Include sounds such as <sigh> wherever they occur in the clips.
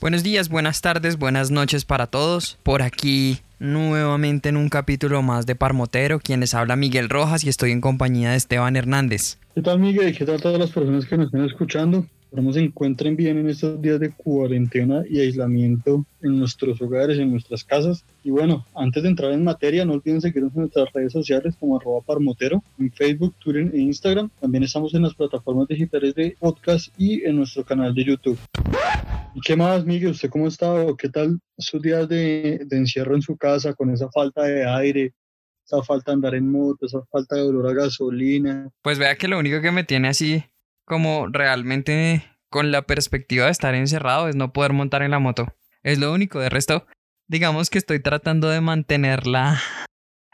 Buenos días, buenas tardes, buenas noches para todos. Por aquí nuevamente en un capítulo más de Parmotero, quienes habla Miguel Rojas y estoy en compañía de Esteban Hernández. ¿Qué tal Miguel? ¿Qué tal todas las personas que nos están escuchando? Esperamos se encuentren bien en estos días de cuarentena y aislamiento en nuestros hogares, en nuestras casas. Y bueno, antes de entrar en materia, no olviden seguirnos en nuestras redes sociales como arroba parmotero, en Facebook, Twitter e Instagram. También estamos en las plataformas digitales de podcast y en nuestro canal de YouTube. ¿Y qué más, Miguel? ¿Usted cómo está? ¿Qué tal sus días de, de encierro en su casa con esa falta de aire, esa falta de andar en moto, esa falta de olor a gasolina? Pues vea que lo único que me tiene así como realmente con la perspectiva de estar encerrado es no poder montar en la moto. Es lo único. De resto, digamos que estoy tratando de mantener la,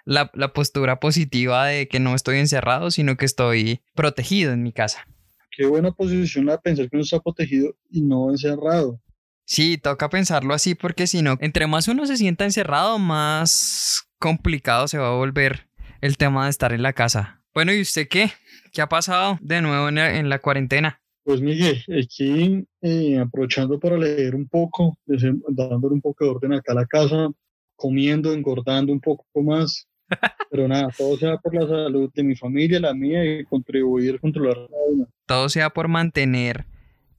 la, postura positiva de que no estoy encerrado, sino que estoy protegido en mi casa. Qué buena posición a pensar que uno está protegido y no encerrado. Sí, toca pensarlo así porque si no, entre más uno se sienta encerrado, más complicado se va a volver el tema de estar en la casa. Bueno, ¿y usted qué? ¿Qué ha pasado de nuevo en la, cuarentena? Pues Miguel, aquí eh, aprovechando para leer un poco, dándole un poco de orden acá a la casa, comiendo, engordando un poco más. <laughs> Pero nada, todo sea por la salud de mi familia, la mía y contribuir a controlar la Todo sea por mantener,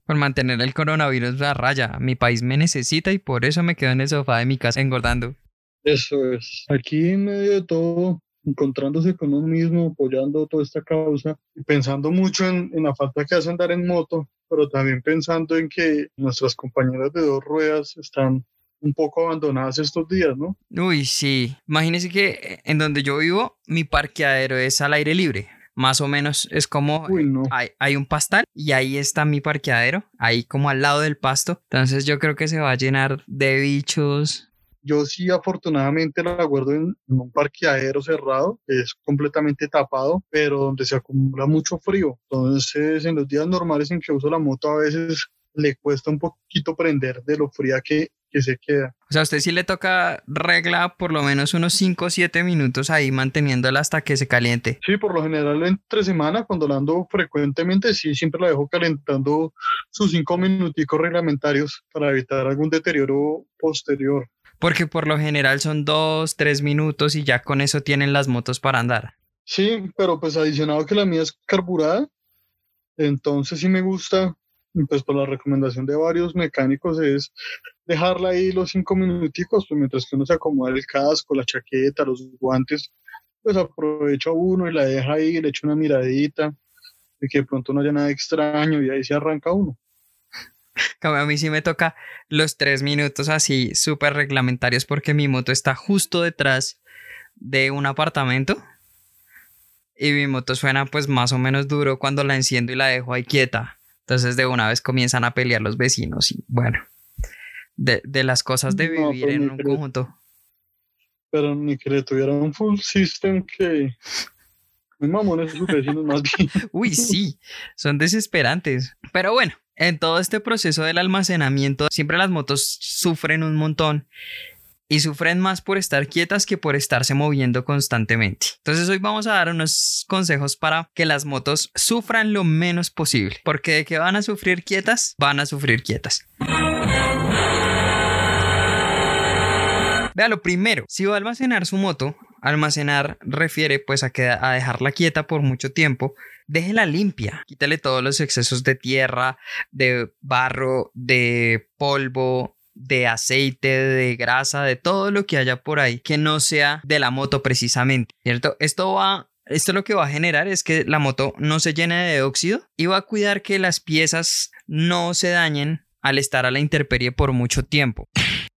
por mantener el coronavirus a raya. Mi país me necesita y por eso me quedo en el sofá de mi casa engordando. Eso es. Aquí en medio de todo, encontrándose con uno mismo, apoyando toda esta causa y pensando mucho en, la falta que hace andar en moto, pero también pensando en que nuestras compañeras de dos ruedas están un poco abandonadas estos días, ¿no? Uy, sí. Imagínese que en donde yo vivo, mi parqueadero es al aire libre. Más o menos es como hay, hay, un pastal y ahí está mi parqueadero, ahí como al lado del pasto. Entonces yo creo que se va a llenar de bichos, yo sí, afortunadamente, la guardo en, un parqueadero cerrado, es completamente tapado, pero donde se acumula mucho frío. Entonces, en los días normales en que uso la moto, a veces le cuesta un poquito prender de lo fría que, que se queda. O sea, a usted sí le toca regla por lo menos unos 5 o 7 minutos ahí manteniéndola hasta que se caliente. Sí, por lo general entre semana, cuando la ando frecuentemente, sí, siempre la dejo calentando sus 5 minuticos reglamentarios para evitar algún deterioro posterior porque por lo general son dos, tres minutos y ya con eso tienen las motos para andar. Sí, pero pues adicionado que la mía es carburada, entonces sí me gusta, pues por la recomendación de varios mecánicos es dejarla ahí los cinco minuticos, pues mientras que uno se acomoda el casco, la chaqueta, los guantes, pues aprovecha uno y la deja ahí, le echa una miradita, de que de pronto no haya nada extraño y ahí se arranca uno. Como a mí sí me toca los tres minutos así súper reglamentarios porque mi moto está justo detrás de un apartamento y mi moto suena pues más o menos duro cuando la enciendo y la dejo ahí quieta. Entonces de una vez comienzan a pelear los vecinos y bueno, de, las cosas de vivir pues en un conjunto. Pero ni que le tuviera un full system que... Mi mamones sus vecinos más bien. <laughs> Uy, sí, son desesperantes. Pero bueno, en todo este proceso del almacenamiento, siempre las motos sufren un montón y sufren más por estar quietas que por estarse moviendo constantemente. Entonces hoy vamos a dar unos consejos para que las motos sufran lo menos posible, porque de que van a sufrir quietas, van a sufrir quietas. Vea, lo primero, si va a almacenar su moto, almacenar refiere pues a, que, dejarla quieta por mucho tiempo déjela limpia, quítale todos los excesos de tierra, de barro, de polvo, de aceite, de grasa, de todo lo que haya por ahí que no sea de la moto precisamente, ¿cierto? Esto va esto lo que va a generar es que la moto no se llene de óxido y va a cuidar que las piezas no se dañen al estar a la intemperie por mucho tiempo.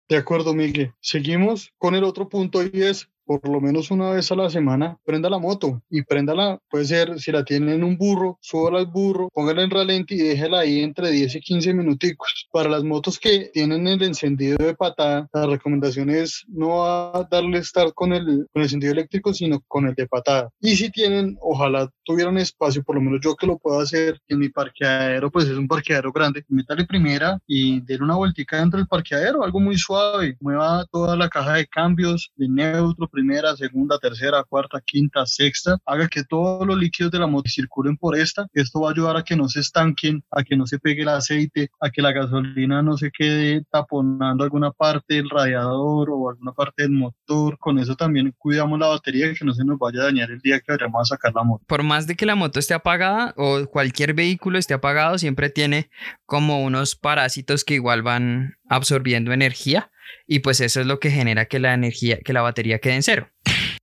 De acuerdo, Miguel. Seguimos con el otro punto y es por lo menos una vez a la semana, prenda la moto y préndala, puede ser, si la tiene en un burro, súbala al burro, póngala en ralenti y déjela ahí entre 10 y 15 minuticos. Para las motos que tienen el encendido de patada, la recomendación es no a darle estar con el, con el encendido eléctrico, sino con el de patada. Y si tienen, ojalá tuvieran espacio, por lo menos yo que lo puedo hacer en mi parqueadero, pues es un parqueadero grande, métale primera y den una vueltica dentro del parqueadero, algo muy suave, mueva toda la caja de cambios de neutro, primera, segunda, tercera, cuarta, quinta, sexta, haga que todos los líquidos de la moto circulen por esta, esto va a ayudar a que no se estanquen, a que no se pegue el aceite, a que la gasolina no se quede taponando alguna parte del radiador o alguna parte del motor, con eso también cuidamos la batería que no se nos vaya a dañar el día que vayamos a sacar la moto. Por más de que la moto esté apagada o cualquier vehículo esté apagado, siempre tiene como unos parásitos que igual van absorbiendo energía y pues eso es lo que genera que la energía, que la batería quede en cero.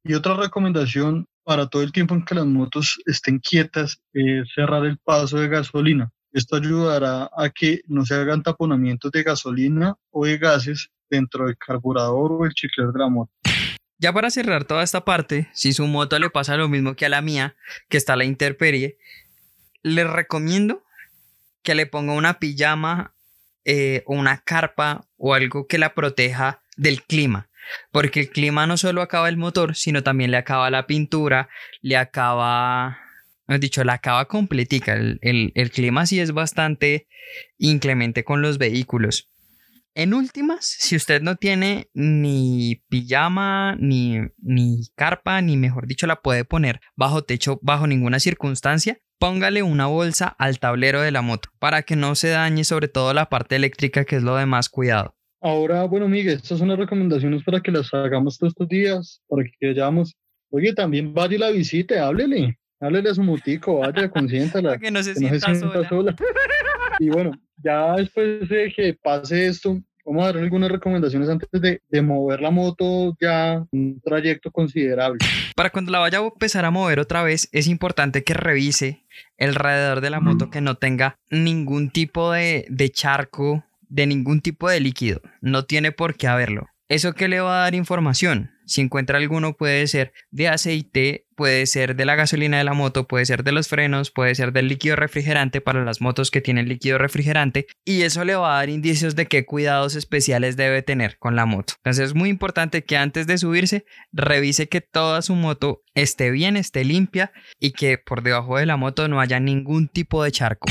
Y otra recomendación para todo el tiempo en que las motos estén quietas es cerrar el paso de gasolina. Esto ayudará a que no se hagan taponamientos de gasolina o de gases dentro del carburador o el chicler de la moto. Ya para cerrar toda esta parte, si su moto le pasa lo mismo que a la mía, que está a la intemperie, les recomiendo que le ponga una pijama eh, una carpa o algo que la proteja del clima. Porque el clima no solo acaba el motor, sino también le acaba la pintura, le acaba, he dicho, la acaba completica. El, el clima sí es bastante inclemente con los vehículos. En últimas, si usted no tiene ni pijama, ni, ni carpa, ni mejor dicho, la puede poner bajo techo bajo ninguna circunstancia, póngale una bolsa al tablero de la moto para que no se dañe sobre todo la parte eléctrica que es lo de más cuidado. Ahora, bueno, Miguel, estas son las recomendaciones para que las hagamos todos estos días, para que vayamos. Oye, también vaya y la visite, háblele, háblele a su motico, vaya, <laughs> consiéntala. para que no se, sienta, sola. Y bueno, ya después de que pase esto, vamos a dar algunas recomendaciones antes de, de, mover la moto ya un trayecto considerable. Para cuando la vaya a empezar a mover otra vez, es importante que revise el radiador de la moto que no tenga ningún tipo de, de charco, de ningún tipo de líquido. No tiene por qué haberlo. ¿Eso qué le va a dar información? Si encuentra alguno puede ser de aceite, puede ser de la gasolina de la moto, puede ser de los frenos, puede ser del líquido refrigerante para las motos que tienen líquido refrigerante y eso le va a dar indicios de qué cuidados especiales debe tener con la moto. Entonces es muy importante que antes de subirse revise que toda su moto esté bien, esté limpia y que por debajo de la moto no haya ningún tipo de charco.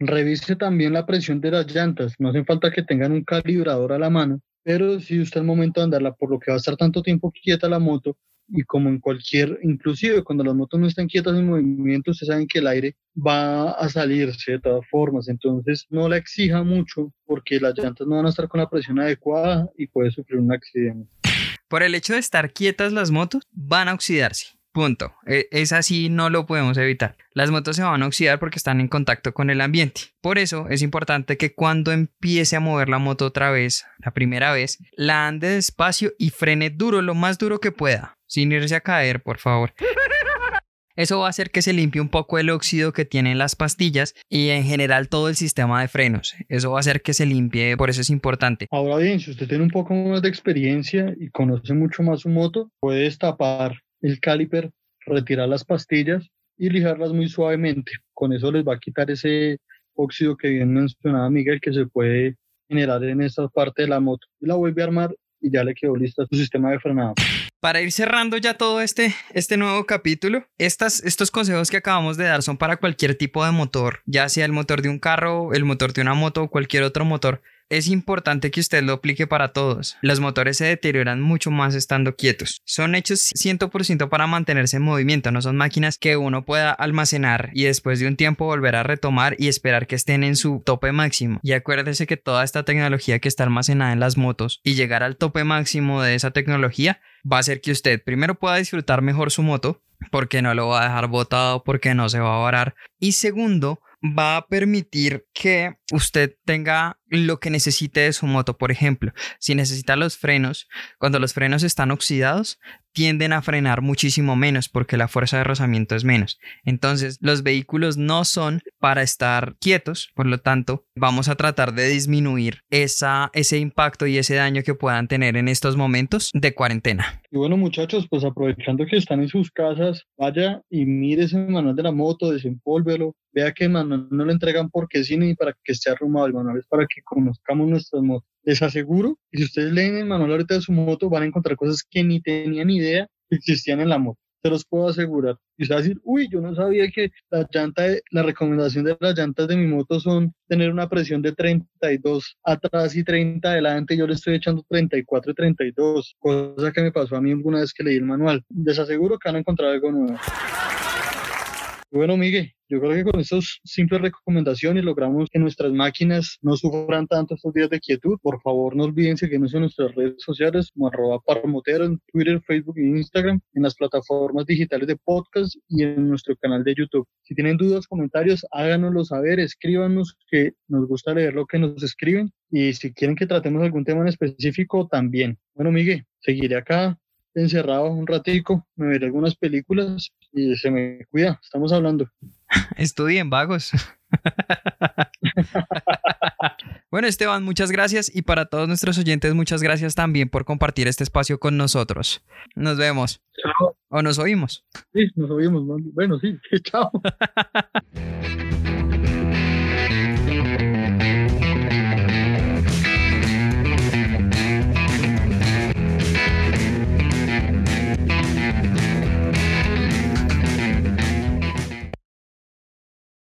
Revise también la presión de las llantas, no hace falta que tengan un calibrador a la mano pero si usted al momento de andarla, por lo que va a estar tanto tiempo quieta la moto, y como en cualquier, inclusive cuando las motos no están quietas en movimiento, ustedes saben que el aire va a salirse de todas formas, entonces no la exija mucho porque las llantas no van a estar con la presión adecuada y puede sufrir un accidente. Por el hecho de estar quietas las motos, van a oxidarse. Punto. E, es así, no lo podemos evitar. Las motos se van a oxidar porque están en contacto con el ambiente. Por eso es importante que cuando empiece a mover la moto otra vez, la primera vez, la ande despacio y frene duro, lo más duro que pueda, sin irse a caer, por favor. Eso va a hacer que se limpie un poco el óxido que tienen las pastillas y en general todo el sistema de frenos. Eso va a hacer que se limpie, por eso es importante. Ahora bien, si usted tiene un poco más de experiencia y conoce mucho más su moto, puede destapar el caliper, retirar las pastillas y lijarlas muy suavemente. Con eso les va a quitar ese óxido que bien mencionaba Miguel que se puede generar en esta parte de la moto. Y la vuelve a armar y ya le quedó lista su sistema de frenado. Para ir cerrando ya todo este, este nuevo capítulo, estas, estos consejos que acabamos de dar son para cualquier tipo de motor, ya sea el motor de un carro, el motor de una moto o cualquier otro motor es importante que usted lo aplique para todos. Los motores se deterioran mucho más estando quietos. Son hechos 100% para mantenerse en movimiento, no son máquinas que uno pueda almacenar y después de un tiempo volver a retomar y esperar que estén en su tope máximo. Y acuérdese que toda esta tecnología que está almacenada en las motos y llegar al tope máximo de esa tecnología va a hacer que usted primero pueda disfrutar mejor su moto, porque no lo va a dejar botado, porque no se va a varar. Y segundo, va a permitir que usted tenga lo que necesite de su moto. Por ejemplo, si necesita los frenos, cuando los frenos están oxidados, tienden a frenar muchísimo menos porque la fuerza de rozamiento es menos. Entonces, los vehículos no son para estar quietos, por lo tanto, vamos a tratar de disminuir esa, ese impacto y ese daño que puedan tener en estos momentos de cuarentena. Y bueno, muchachos, pues aprovechando que están en sus casas, vaya y mire ese manual de la moto, desempólvelo, vea que el manual no lo entregan porque sí ni para que esté arrumado, el manual es para que conozcamos nuestras motos. Les aseguro que si ustedes leen el manual ahorita de su moto, van a encontrar cosas que ni tenían idea que existían en la moto se los puedo asegurar. Y usted va a decir, uy, yo no sabía que la llanta, la recomendación de las llantas de mi moto son tener una presión de 32 atrás y 30 adelante. Yo le estoy echando 34 y 32, cosa que me pasó a mí alguna vez que leí el manual. Les aseguro que van a encontrar algo nuevo. Bueno, Miguel, yo creo que con estas simples recomendaciones logramos que nuestras máquinas no sufran tanto estos días de quietud. Por favor, no olviden seguirnos en nuestras redes sociales como arroba en Twitter, Facebook e Instagram, en las plataformas digitales de podcast y en nuestro canal de YouTube. Si tienen dudas, comentarios, háganoslo saber, escríbanos que nos gusta leer lo que nos escriben y si quieren que tratemos algún tema en específico, también. Bueno, Miguel, seguiré acá encerrado un ratico, me veré algunas películas y se me cuida, estamos hablando. <laughs> Estudien, vagos. <laughs> bueno, Esteban, muchas gracias y para todos nuestros oyentes, muchas gracias también por compartir este espacio con nosotros. Nos vemos. Chao. O nos oímos. Sí, nos oímos. Bueno, sí, <laughs> chao.